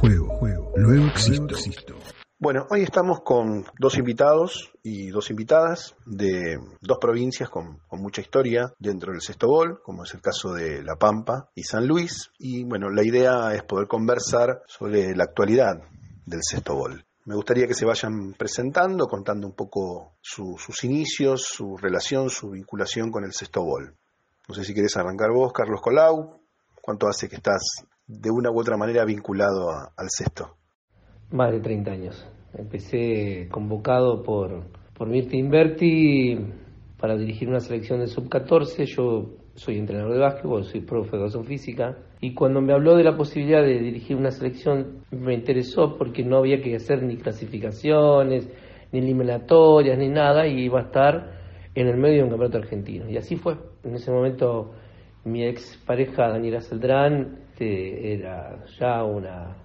Juego, juego. Luego existo. Bueno, hoy estamos con dos invitados y dos invitadas de dos provincias con, con, mucha historia dentro del sexto gol, como es el caso de La Pampa y San Luis. Y bueno, la idea es poder conversar sobre la actualidad del sexto gol. Me gustaría que se vayan presentando, contando un poco su, sus inicios, su relación, su vinculación con el sexto gol. No sé si querés arrancar vos, Carlos Colau. ¿Cuánto hace que estás de una u otra manera vinculado a, al sexto? Más de 30 años. Empecé convocado por, por Mirta Inverti para dirigir una selección de sub-14. Yo soy entrenador de básquetbol, soy profe de educación física. Y cuando me habló de la posibilidad de dirigir una selección, me interesó porque no había que hacer ni clasificaciones, ni eliminatorias, ni nada, y iba a estar en el medio de un campeonato argentino. Y así fue. En ese momento, mi ex pareja, Daniela Celdrán, era ya una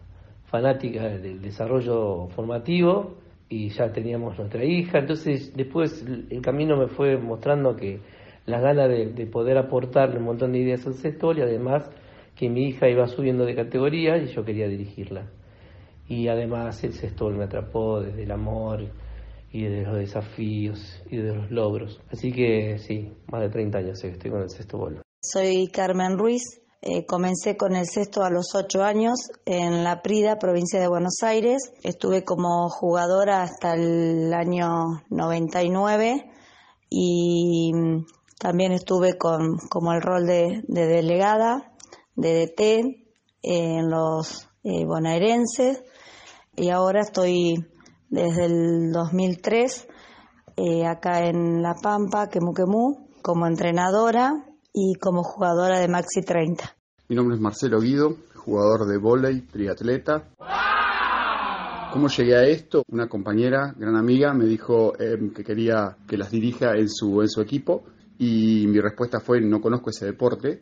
fanática del desarrollo formativo y ya teníamos nuestra hija. Entonces, después el camino me fue mostrando que las ganas de, de poder aportarle un montón de ideas al sector y además que mi hija iba subiendo de categoría y yo quería dirigirla. Y además el sector me atrapó desde el amor y desde los desafíos y desde los logros. Así que sí, más de 30 años que estoy con el sexto bolo. Soy Carmen Ruiz, eh, comencé con el sexto a los ocho años en La Prida, provincia de Buenos Aires. Estuve como jugadora hasta el año 99 y también estuve con, como el rol de, de delegada, de DT en los eh, bonaerenses y ahora estoy desde el 2003 eh, acá en La Pampa, Quemuquemú, como entrenadora y como jugadora de Maxi 30. Mi nombre es Marcelo Guido, jugador de vóley, triatleta. ¿Cómo llegué a esto? Una compañera, gran amiga, me dijo eh, que quería que las dirija en su, en su equipo y mi respuesta fue no conozco ese deporte.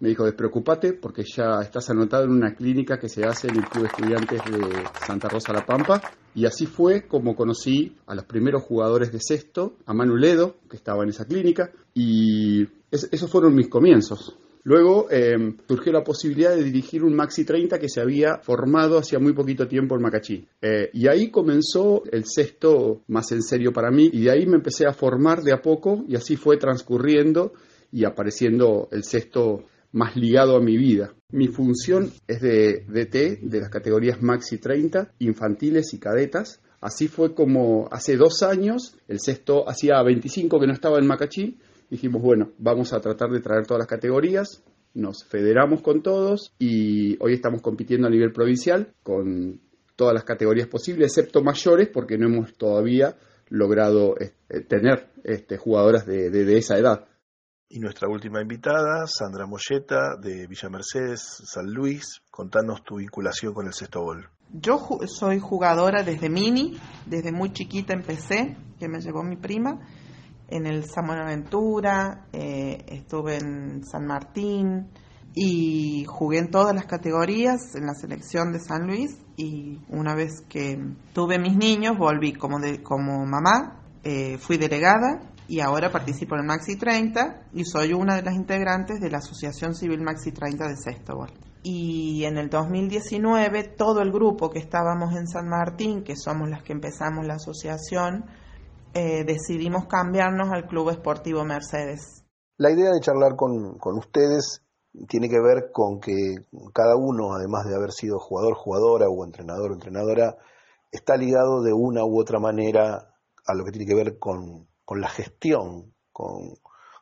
Me dijo despreocúpate porque ya estás anotado en una clínica que se hace en el Club de Estudiantes de Santa Rosa La Pampa y así fue como conocí a los primeros jugadores de sexto, a Manu Ledo, que estaba en esa clínica y es, esos fueron mis comienzos. Luego eh, surgió la posibilidad de dirigir un Maxi 30 que se había formado hacía muy poquito tiempo en Macachí. Eh, y ahí comenzó el sexto más en serio para mí y de ahí me empecé a formar de a poco y así fue transcurriendo y apareciendo el sexto más ligado a mi vida. Mi función es de DT de las categorías Maxi 30, infantiles y cadetas. Así fue como hace dos años, el sexto hacía 25 que no estaba en Macachí, dijimos, bueno, vamos a tratar de traer todas las categorías, nos federamos con todos y hoy estamos compitiendo a nivel provincial con todas las categorías posibles, excepto mayores, porque no hemos todavía logrado eh, tener este, jugadoras de, de, de, esa edad. Y nuestra última invitada, Sandra Molleta, de Villa Mercedes, San Luis, contanos tu vinculación con el sexto gol. Yo ju soy jugadora desde mini, desde muy chiquita empecé, que me llevó mi prima, en el San Buenaventura, eh, estuve en San Martín y jugué en todas las categorías en la selección de San Luis y una vez que tuve mis niños volví como, de, como mamá, eh, fui delegada y ahora participo en el Maxi 30 y soy una de las integrantes de la Asociación Civil Maxi 30 de Sextobol. Y en el 2019 todo el grupo que estábamos en San Martín, que somos las que empezamos la asociación, eh, decidimos cambiarnos al Club Esportivo Mercedes. La idea de charlar con, con, ustedes tiene que ver con que cada uno, además de haber sido jugador, jugadora o entrenador, entrenadora, está ligado de una u otra manera a lo que tiene que ver con, con la gestión, con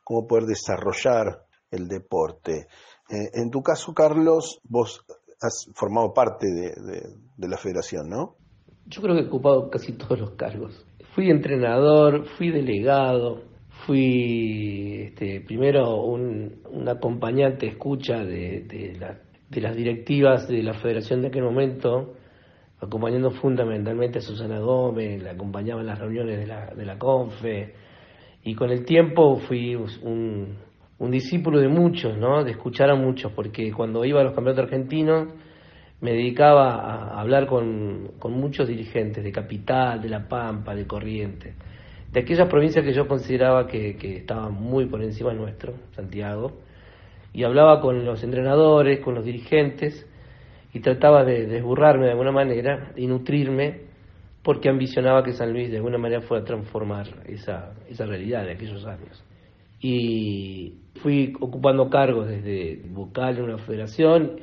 cómo poder desarrollar el deporte. Eh, en tu caso, Carlos, vos has formado parte de, de, de la federación, ¿no? Yo creo que he ocupado casi todos los cargos. Fui entrenador, fui delegado, fui este, primero un, acompañante escucha de, de, las directivas de la federación de aquel momento, acompañando fundamentalmente a Susana Gómez, la acompañaba en las reuniones de la, de la CONFE, y con el tiempo fui un, un discípulo de muchos, ¿no? de escuchar a muchos, porque cuando iba a los campeonatos argentinos, me dedicaba a hablar con, con, muchos dirigentes de Capital, de La Pampa, de Corrientes, de aquellas provincias que yo consideraba que, que estaban muy por encima nuestro, Santiago, y hablaba con los entrenadores, con los dirigentes, y trataba de desburrarme de alguna manera y nutrirme porque ambicionaba que San Luis de alguna manera fuera a transformar esa, esa realidad de aquellos años. Y fui ocupando cargos desde vocal en una federación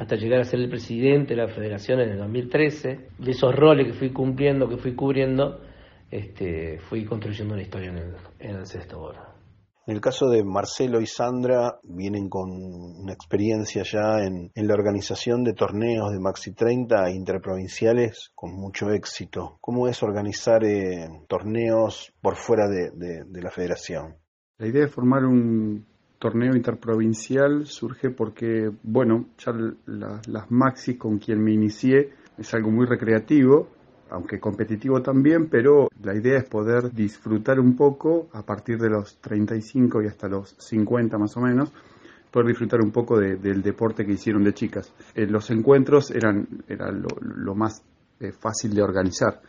hasta llegar a ser el presidente de la federación en el 2013. De esos roles que fui cumpliendo, que fui cubriendo, este, fui construyendo una historia en el, en el sexto oro. En el caso de Marcelo y Sandra, vienen con una experiencia ya en, en, la organización de torneos de Maxi 30 interprovinciales con mucho éxito. ¿Cómo es organizar eh, torneos por fuera de, de, de, la federación? La idea de formar un torneo interprovincial surge porque, bueno, ya la, las Maxi con quien me inicié es algo muy recreativo aunque competitivo también, pero la idea es poder disfrutar un poco a partir de los 35 y hasta los 50 más o menos, poder disfrutar un poco de, del deporte que hicieron de chicas. Eh, los encuentros eran, era lo, más eh, fácil de organizar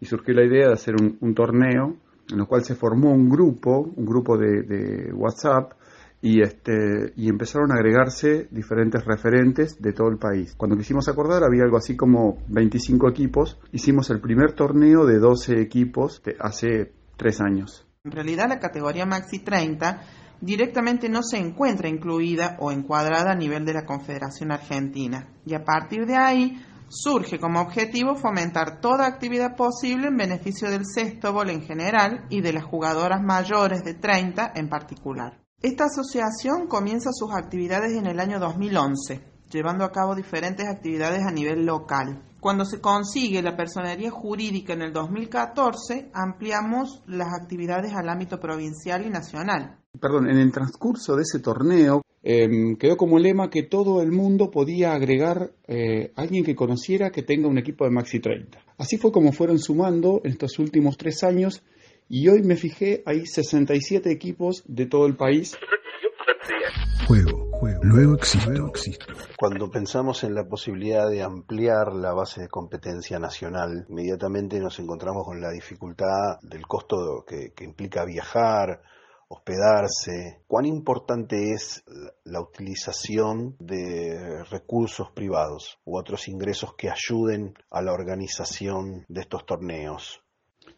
y surgió la idea de hacer un, torneo en el cual se formó un grupo, un grupo de WhatsApp, y este y empezaron a agregarse diferentes referentes de todo el país. Cuando quisimos acordar había algo así como 25 equipos. Hicimos el primer torneo de 12 equipos hace tres años. En realidad la categoría Maxi 30 directamente no se encuentra incluida o encuadrada a nivel de la Confederación Argentina y a partir de ahí surge como objetivo fomentar toda actividad posible en beneficio del sexto en general y de las jugadoras mayores de 30 en particular. Esta asociación comienza sus actividades en el año 2011, llevando a cabo diferentes actividades a nivel local. Cuando se consigue la personería jurídica en el 2014, ampliamos las actividades al ámbito provincial y nacional. Perdón, en el transcurso de ese torneo eh, quedó como lema que todo el mundo podía agregar eh, alguien que conociera que tenga un equipo de Maxi 30. Así fue como fueron sumando en estos últimos tres años y hoy me fijé, hay 67 equipos de todo el país. Juego, juego. Luego existo, existo. Cuando pensamos en la posibilidad de ampliar la base de competencia nacional, inmediatamente nos encontramos con la dificultad del costo que, que implica viajar, hospedarse. ¿Cuán importante es la utilización de recursos privados u otros ingresos que ayuden a la organización de estos torneos?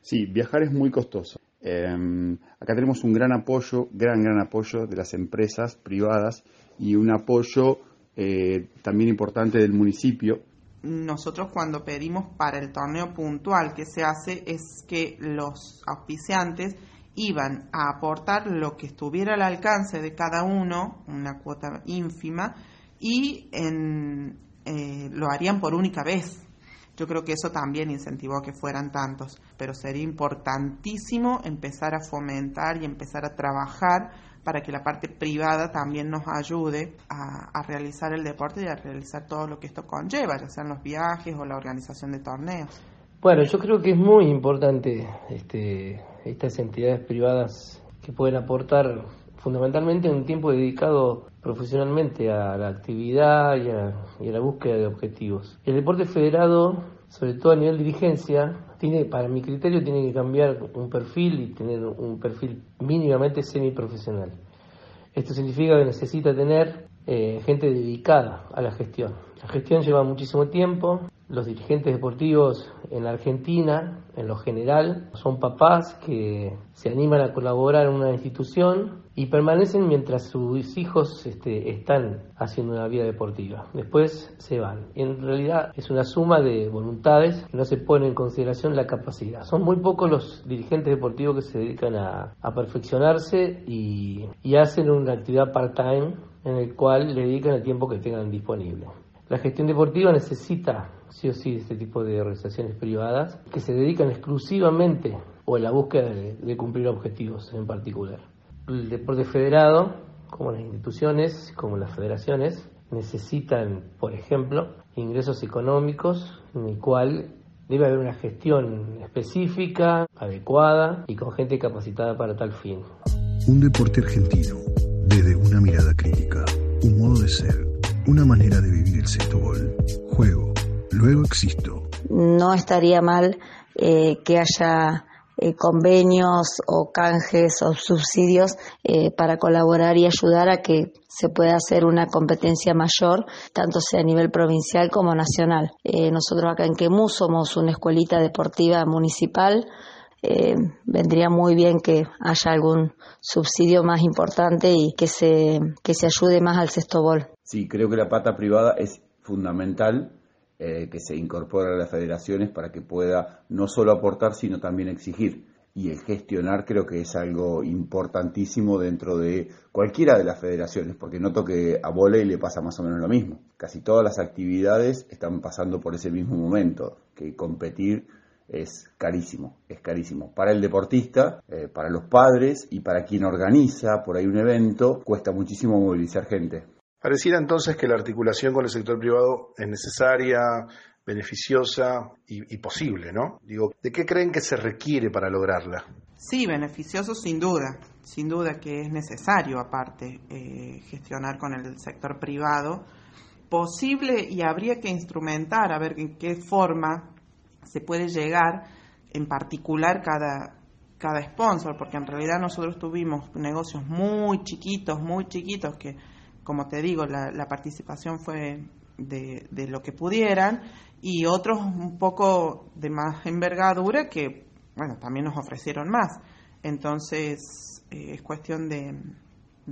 Sí, viajar es muy costoso. Eh, acá tenemos un gran apoyo, gran, gran apoyo de las empresas privadas y un apoyo eh, también importante del municipio. Nosotros cuando pedimos para el torneo puntual que se hace es que los auspiciantes iban a aportar lo que estuviera al alcance de cada uno, una cuota ínfima, y en, eh, lo harían por única vez. Yo creo que eso también incentivó a que fueran tantos, pero sería importantísimo empezar a fomentar y empezar a trabajar para que la parte privada también nos ayude a, a, realizar el deporte y a realizar todo lo que esto conlleva, ya sean los viajes o la organización de torneos. Bueno, yo creo que es muy importante este, estas entidades privadas que pueden aportar fundamentalmente en un tiempo dedicado profesionalmente a la actividad y a, la búsqueda de objetivos. El deporte federado, sobre todo a nivel dirigencia, tiene, para mi criterio, tiene que cambiar un perfil y tener un perfil mínimamente semiprofesional. Esto significa que necesita tener eh, gente dedicada a la gestión. La gestión lleva muchísimo tiempo, los dirigentes deportivos en la Argentina, en lo general, son papás que se animan a colaborar en una institución y permanecen mientras sus hijos este, están haciendo una vida deportiva. Después se van. En realidad es una suma de voluntades que no se pone en consideración la capacidad. Son muy pocos los dirigentes deportivos que se dedican a, perfeccionarse y, y hacen una actividad part-time en el cual le dedican el tiempo que tengan disponible. La gestión deportiva necesita sí o sí este tipo de organizaciones privadas que se dedican exclusivamente o en la búsqueda de, de cumplir objetivos en particular. El deporte federado, como las instituciones, como las federaciones, necesitan, por ejemplo, ingresos económicos en el cual debe haber una gestión específica, adecuada y con gente capacitada para tal fin. Un deporte argentino, desde una mirada crítica, un modo de ser, una manera de vivir el sexto. Juego, luego existo. No estaría mal eh, que haya eh, convenios o canjes o subsidios eh, para colaborar y ayudar a que se pueda hacer una competencia mayor, tanto sea a nivel provincial como nacional. Eh, nosotros acá en Quemú somos una escuelita deportiva municipal. Vendría muy bien que haya algún subsidio más importante y que se, que se ayude más al sexto bol. Sí, creo que la pata privada es fundamental eh, que se incorpore a las federaciones para que pueda no solo aportar, sino también exigir. Y el gestionar creo que es algo importantísimo dentro de cualquiera de las federaciones, porque noto que a volei le pasa más o menos lo mismo. Casi todas las actividades están pasando por ese mismo momento, que competir es carísimo, es carísimo. Para el deportista, eh, para los padres y para quien organiza por ahí un evento, cuesta muchísimo movilizar gente. Pareciera entonces que la articulación con el sector privado es necesaria, beneficiosa y, posible, ¿no? Digo, ¿de qué creen que se requiere para lograrla? Sí, beneficioso sin duda, sin duda que es necesario aparte eh, gestionar con el sector privado. Posible y habría que instrumentar a ver en qué forma se puede llegar, en particular cada, cada sponsor, porque en realidad nosotros tuvimos negocios muy chiquitos, muy chiquitos que como te digo, la, participación fue de, lo que pudieran y otros un poco de más envergadura que, bueno, también nos ofrecieron más. Entonces, eh, es cuestión de,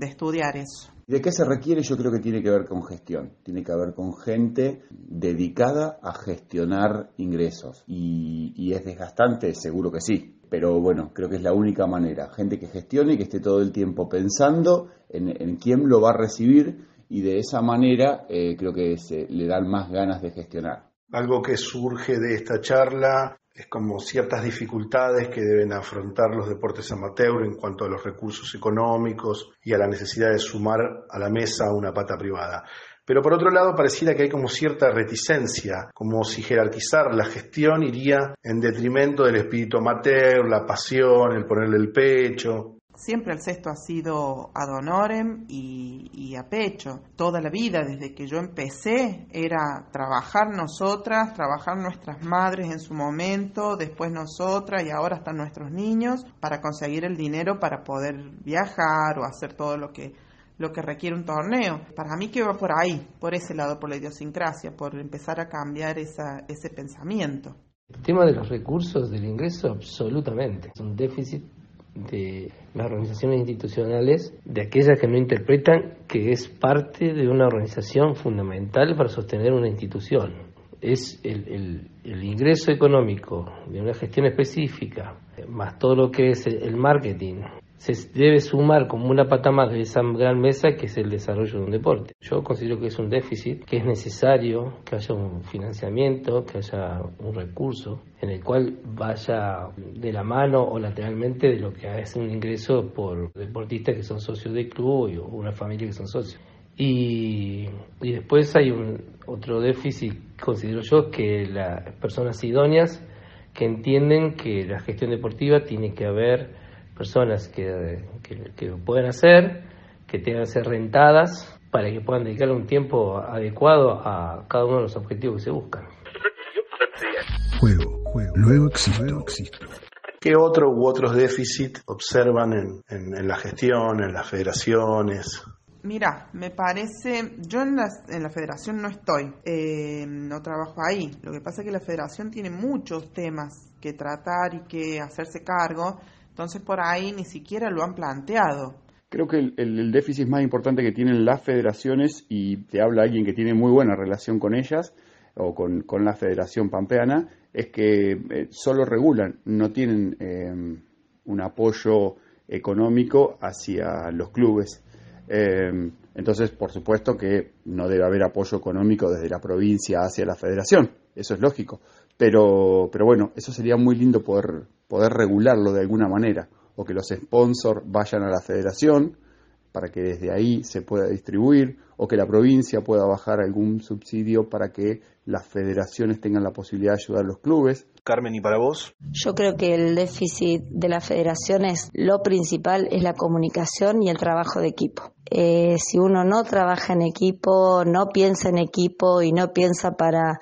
estudiar eso. ¿De qué se requiere? Yo creo que tiene que ver con gestión, tiene que ver con gente dedicada a gestionar ingresos. Y, y, es desgastante, seguro que sí, pero bueno, creo que es la única manera. Gente que gestione y que esté todo el tiempo pensando en, quién lo va a recibir y de esa manera eh, creo que se le dan más ganas de gestionar. Algo que surge de esta charla es como ciertas dificultades que deben afrontar los deportes amateur en cuanto a los recursos económicos y a la necesidad de sumar a la mesa una pata privada. Pero por otro lado, pareciera que hay como cierta reticencia, como si jerarquizar la gestión iría en detrimento del espíritu amateur, la pasión, el ponerle el pecho. Siempre el sexto ha sido ad honorem y, a pecho. Toda la vida, desde que yo empecé, era trabajar nosotras, trabajar nuestras madres en su momento, después nosotras y ahora están nuestros niños para conseguir el dinero para poder viajar o hacer todo lo que lo que requiere un torneo. Para mí que va por ahí, por ese lado, por la idiosincrasia, por empezar a cambiar esa, ese pensamiento. El tema de los recursos del ingreso, absolutamente. Es un déficit de las organizaciones institucionales, de aquellas que no interpretan que es parte de una organización fundamental para sostener una institución. Es el, el, el ingreso económico de una gestión específica, más todo lo que es el marketing, se debe sumar como una pata más de esa gran mesa que es el desarrollo de un deporte. Yo considero que es un déficit, que es necesario que haya un financiamiento, que haya un recurso en el cual vaya de la mano o lateralmente de lo que es un ingreso por deportistas que son socios del club o una familia que son socios. Y, después hay un otro déficit, considero yo, que las personas idóneas que entienden que la gestión deportiva tiene que haber personas que, que, lo puedan hacer, que tengan que ser rentadas para que puedan dedicarle un tiempo adecuado a cada uno de los objetivos que se buscan. Juego, juego. Luego existe. ¿Qué otro u otros déficits observan en, en, la gestión, en las federaciones? Mira, me parece, yo en la, en la federación no estoy, eh, no trabajo ahí. Lo que pasa es que la federación tiene muchos temas que tratar y que hacerse cargo entonces por ahí ni siquiera lo han planteado. Creo que el, déficit más importante que tienen las federaciones, y te habla alguien que tiene muy buena relación con ellas, o con, la Federación Pampeana, es que eh, solo regulan, no tienen eh, un apoyo económico hacia los clubes. Eh, entonces, por supuesto que no debe haber apoyo económico desde la provincia hacia la federación, eso es lógico. Pero, pero bueno, eso sería muy lindo poder, poder regularlo de alguna manera, o que los sponsors vayan a la federación para que desde ahí se pueda distribuir, o que la provincia pueda bajar algún subsidio para que las federaciones tengan la posibilidad de ayudar a los clubes. Carmen, ¿y para vos? Yo creo que el déficit de la federación es lo principal, es la comunicación y el trabajo de equipo. Eh, si uno no trabaja en equipo, no piensa en equipo y no piensa para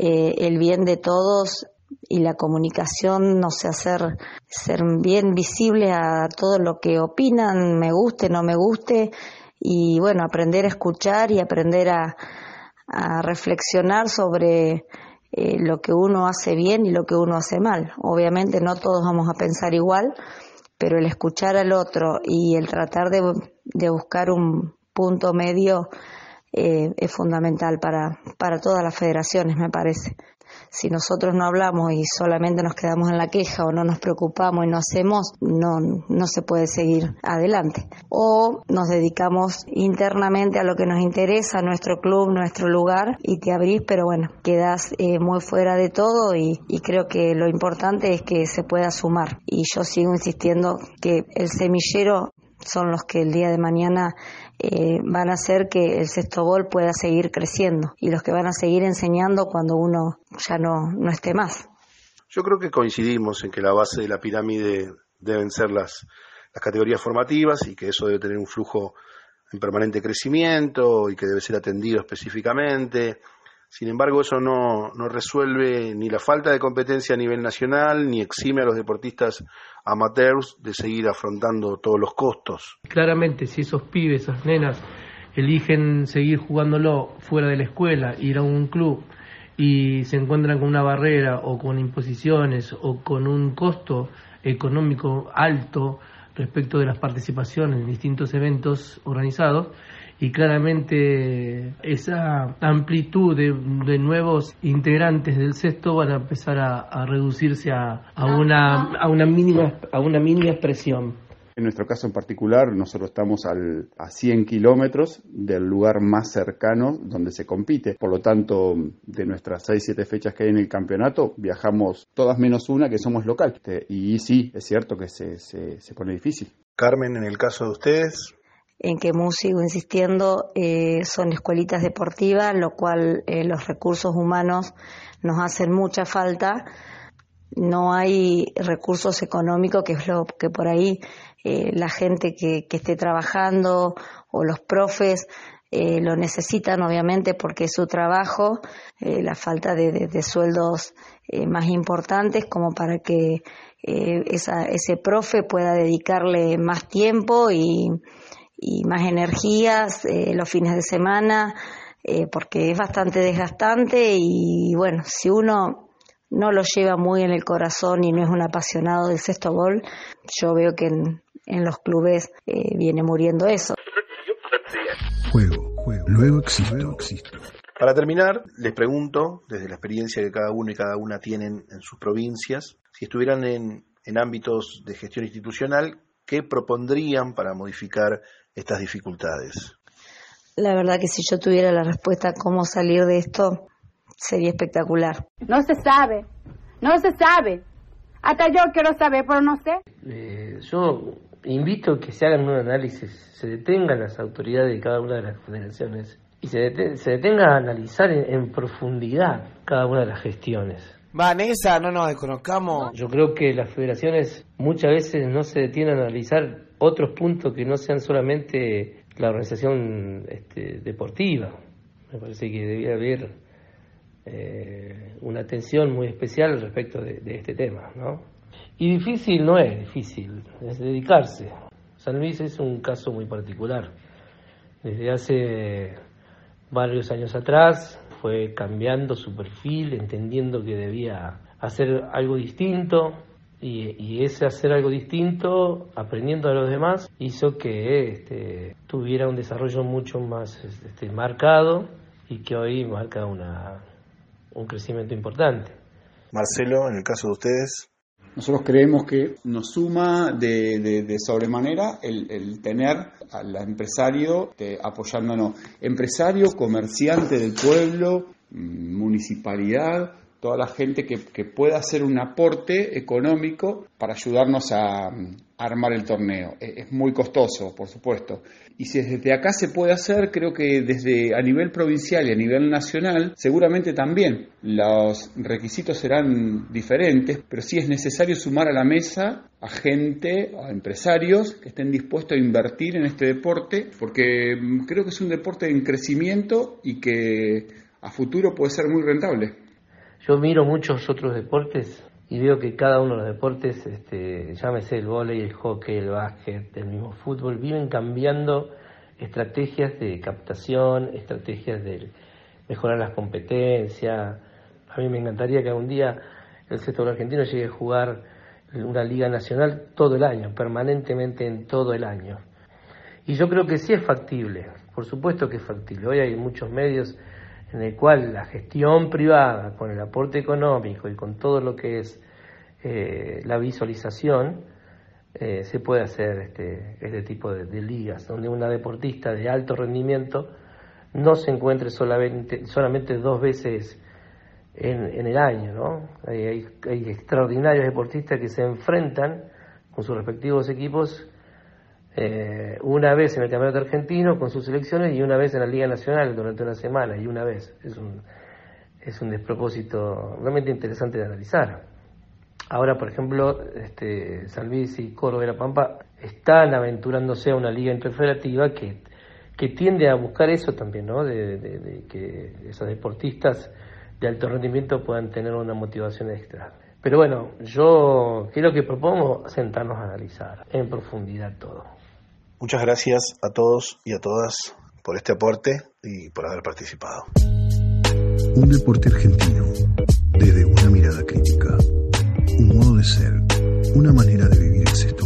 eh, el bien de todos, y la comunicación, no sé, hacer ser bien visible a todo lo que opinan, me guste, no me guste, y bueno, aprender a escuchar y aprender a, a reflexionar sobre eh, lo que uno hace bien y lo que uno hace mal. Obviamente no todos vamos a pensar igual, pero el escuchar al otro y el tratar de, de buscar un punto medio eh, es fundamental para, para todas las federaciones, me parece si nosotros no hablamos y solamente nos quedamos en la queja o no nos preocupamos y no hacemos, no, no se puede seguir adelante. O nos dedicamos internamente a lo que nos interesa, nuestro club, nuestro lugar, y te abrís, pero bueno, quedas eh, muy fuera de todo y, y creo que lo importante es que se pueda sumar. Y yo sigo insistiendo que el semillero son los que el día de mañana eh, van a hacer que el sexto gol pueda seguir creciendo y los que van a seguir enseñando cuando uno ya no, no esté más. Yo creo que coincidimos en que la base de la pirámide deben ser las, las categorías formativas y que eso debe tener un flujo en permanente crecimiento y que debe ser atendido específicamente sin embargo, eso no, no resuelve ni la falta de competencia a nivel nacional, ni exime a los deportistas amateurs de seguir afrontando todos los costos. Claramente, si esos pibes, esas nenas, eligen seguir jugándolo fuera de la escuela, ir a un club y se encuentran con una barrera o con imposiciones o con un costo económico alto respecto de las participaciones en distintos eventos organizados, y claramente esa amplitud de, nuevos integrantes del sexto van a empezar a, reducirse a, una, a, una mínima, a una mínima expresión. En nuestro caso en particular, nosotros estamos al, a 100 kilómetros del lugar más cercano donde se compite. Por lo tanto, de nuestras 6-7 fechas que hay en el campeonato, viajamos todas menos una que somos local. Y sí, es cierto que se, se, se pone difícil. Carmen, en el caso de ustedes, en que sigo insistiendo, eh, son escuelitas deportivas, lo cual eh, los recursos humanos nos hacen mucha falta. No hay recursos económicos, que es lo que por ahí eh, la gente que, esté trabajando o los profes lo necesitan, obviamente, porque es su trabajo, la falta de, de sueldos más importantes como para que esa, ese profe pueda dedicarle más tiempo y y más energías eh, los fines de semana, eh, porque es bastante desgastante y bueno, si uno no lo lleva muy en el corazón y no es un apasionado del sexto gol, yo veo que en, en los clubes eh, viene muriendo eso. Juego, juego, luego existo, existo. Para terminar, les pregunto, desde la experiencia que cada uno y cada una tienen en sus provincias, si estuvieran en, en ámbitos de gestión institucional, ¿qué propondrían para modificar estas dificultades? La verdad que si yo tuviera la respuesta a cómo salir de esto, sería espectacular. No se sabe, no se sabe. Hasta yo quiero saber, pero no sé. Eh, yo invito a que se hagan un análisis, se detengan las autoridades de cada una de las federaciones y se, detenga a analizar en profundidad cada una de las gestiones Vanessa, no nos desconozcamos. Yo creo que las federaciones muchas veces no se detienen a analizar otros puntos que no sean solamente la organización este, deportiva. Me parece que debía haber eh, una atención muy especial respecto de, este tema, ¿no? Y difícil no es difícil, es dedicarse. San Luis es un caso muy particular. Desde hace varios años atrás fue cambiando su perfil, entendiendo que debía hacer algo distinto y, ese hacer algo distinto, aprendiendo a los demás, hizo que este, tuviera un desarrollo mucho más este, marcado y que hoy marca una, un crecimiento importante. Marcelo, en el caso de ustedes. Nosotros creemos que nos suma de, sobremanera el, tener al empresario apoyándonos. Empresario, comerciante del pueblo, mm, municipalidad, toda la gente que, pueda hacer un aporte económico para ayudarnos a, armar el torneo. E, es muy costoso, por supuesto. Y si desde acá se puede hacer, creo que desde a nivel provincial y a nivel nacional, seguramente también los requisitos serán diferentes, pero sí es necesario sumar a la mesa a gente, a empresarios que estén dispuestos a invertir en este deporte, porque mm, creo que es un deporte en crecimiento y que a futuro puede ser muy rentable. Yo miro muchos otros deportes y veo que cada uno de los deportes, este, llámese el vóley, el hockey, el básquet, el mismo fútbol, viven cambiando estrategias de captación, estrategias de mejorar las competencias. A mí me encantaría que algún día el sector argentino llegue a jugar una liga nacional todo el año, permanentemente en todo el año. Y yo creo que sí es factible, por supuesto que es factible. Hoy hay muchos medios en el cual la gestión privada, con el aporte económico y con todo lo que es eh, la visualización, eh, se puede hacer este, este tipo de, ligas, donde una deportista de alto rendimiento no se encuentre solamente, solamente dos veces en, el año. ¿no? Hay, hay, extraordinarios deportistas que se enfrentan con sus respectivos equipos eh, una vez en el Campeonato Argentino con sus selecciones y una vez en la Liga Nacional durante una semana y una vez. Es un, es un despropósito realmente interesante de analizar. Ahora, por ejemplo, este, San y Córdoba y La Pampa están aventurándose a una liga interfederativa que, que tiende a buscar eso también, ¿no? De, que esos deportistas de alto rendimiento puedan tener una motivación extra. Pero bueno, yo creo que propongo sentarnos a analizar en profundidad todo. Muchas gracias a todos y a todas por este aporte y por haber participado. Un deporte argentino desde una mirada crítica un modo de ser, una manera de vivir el sexto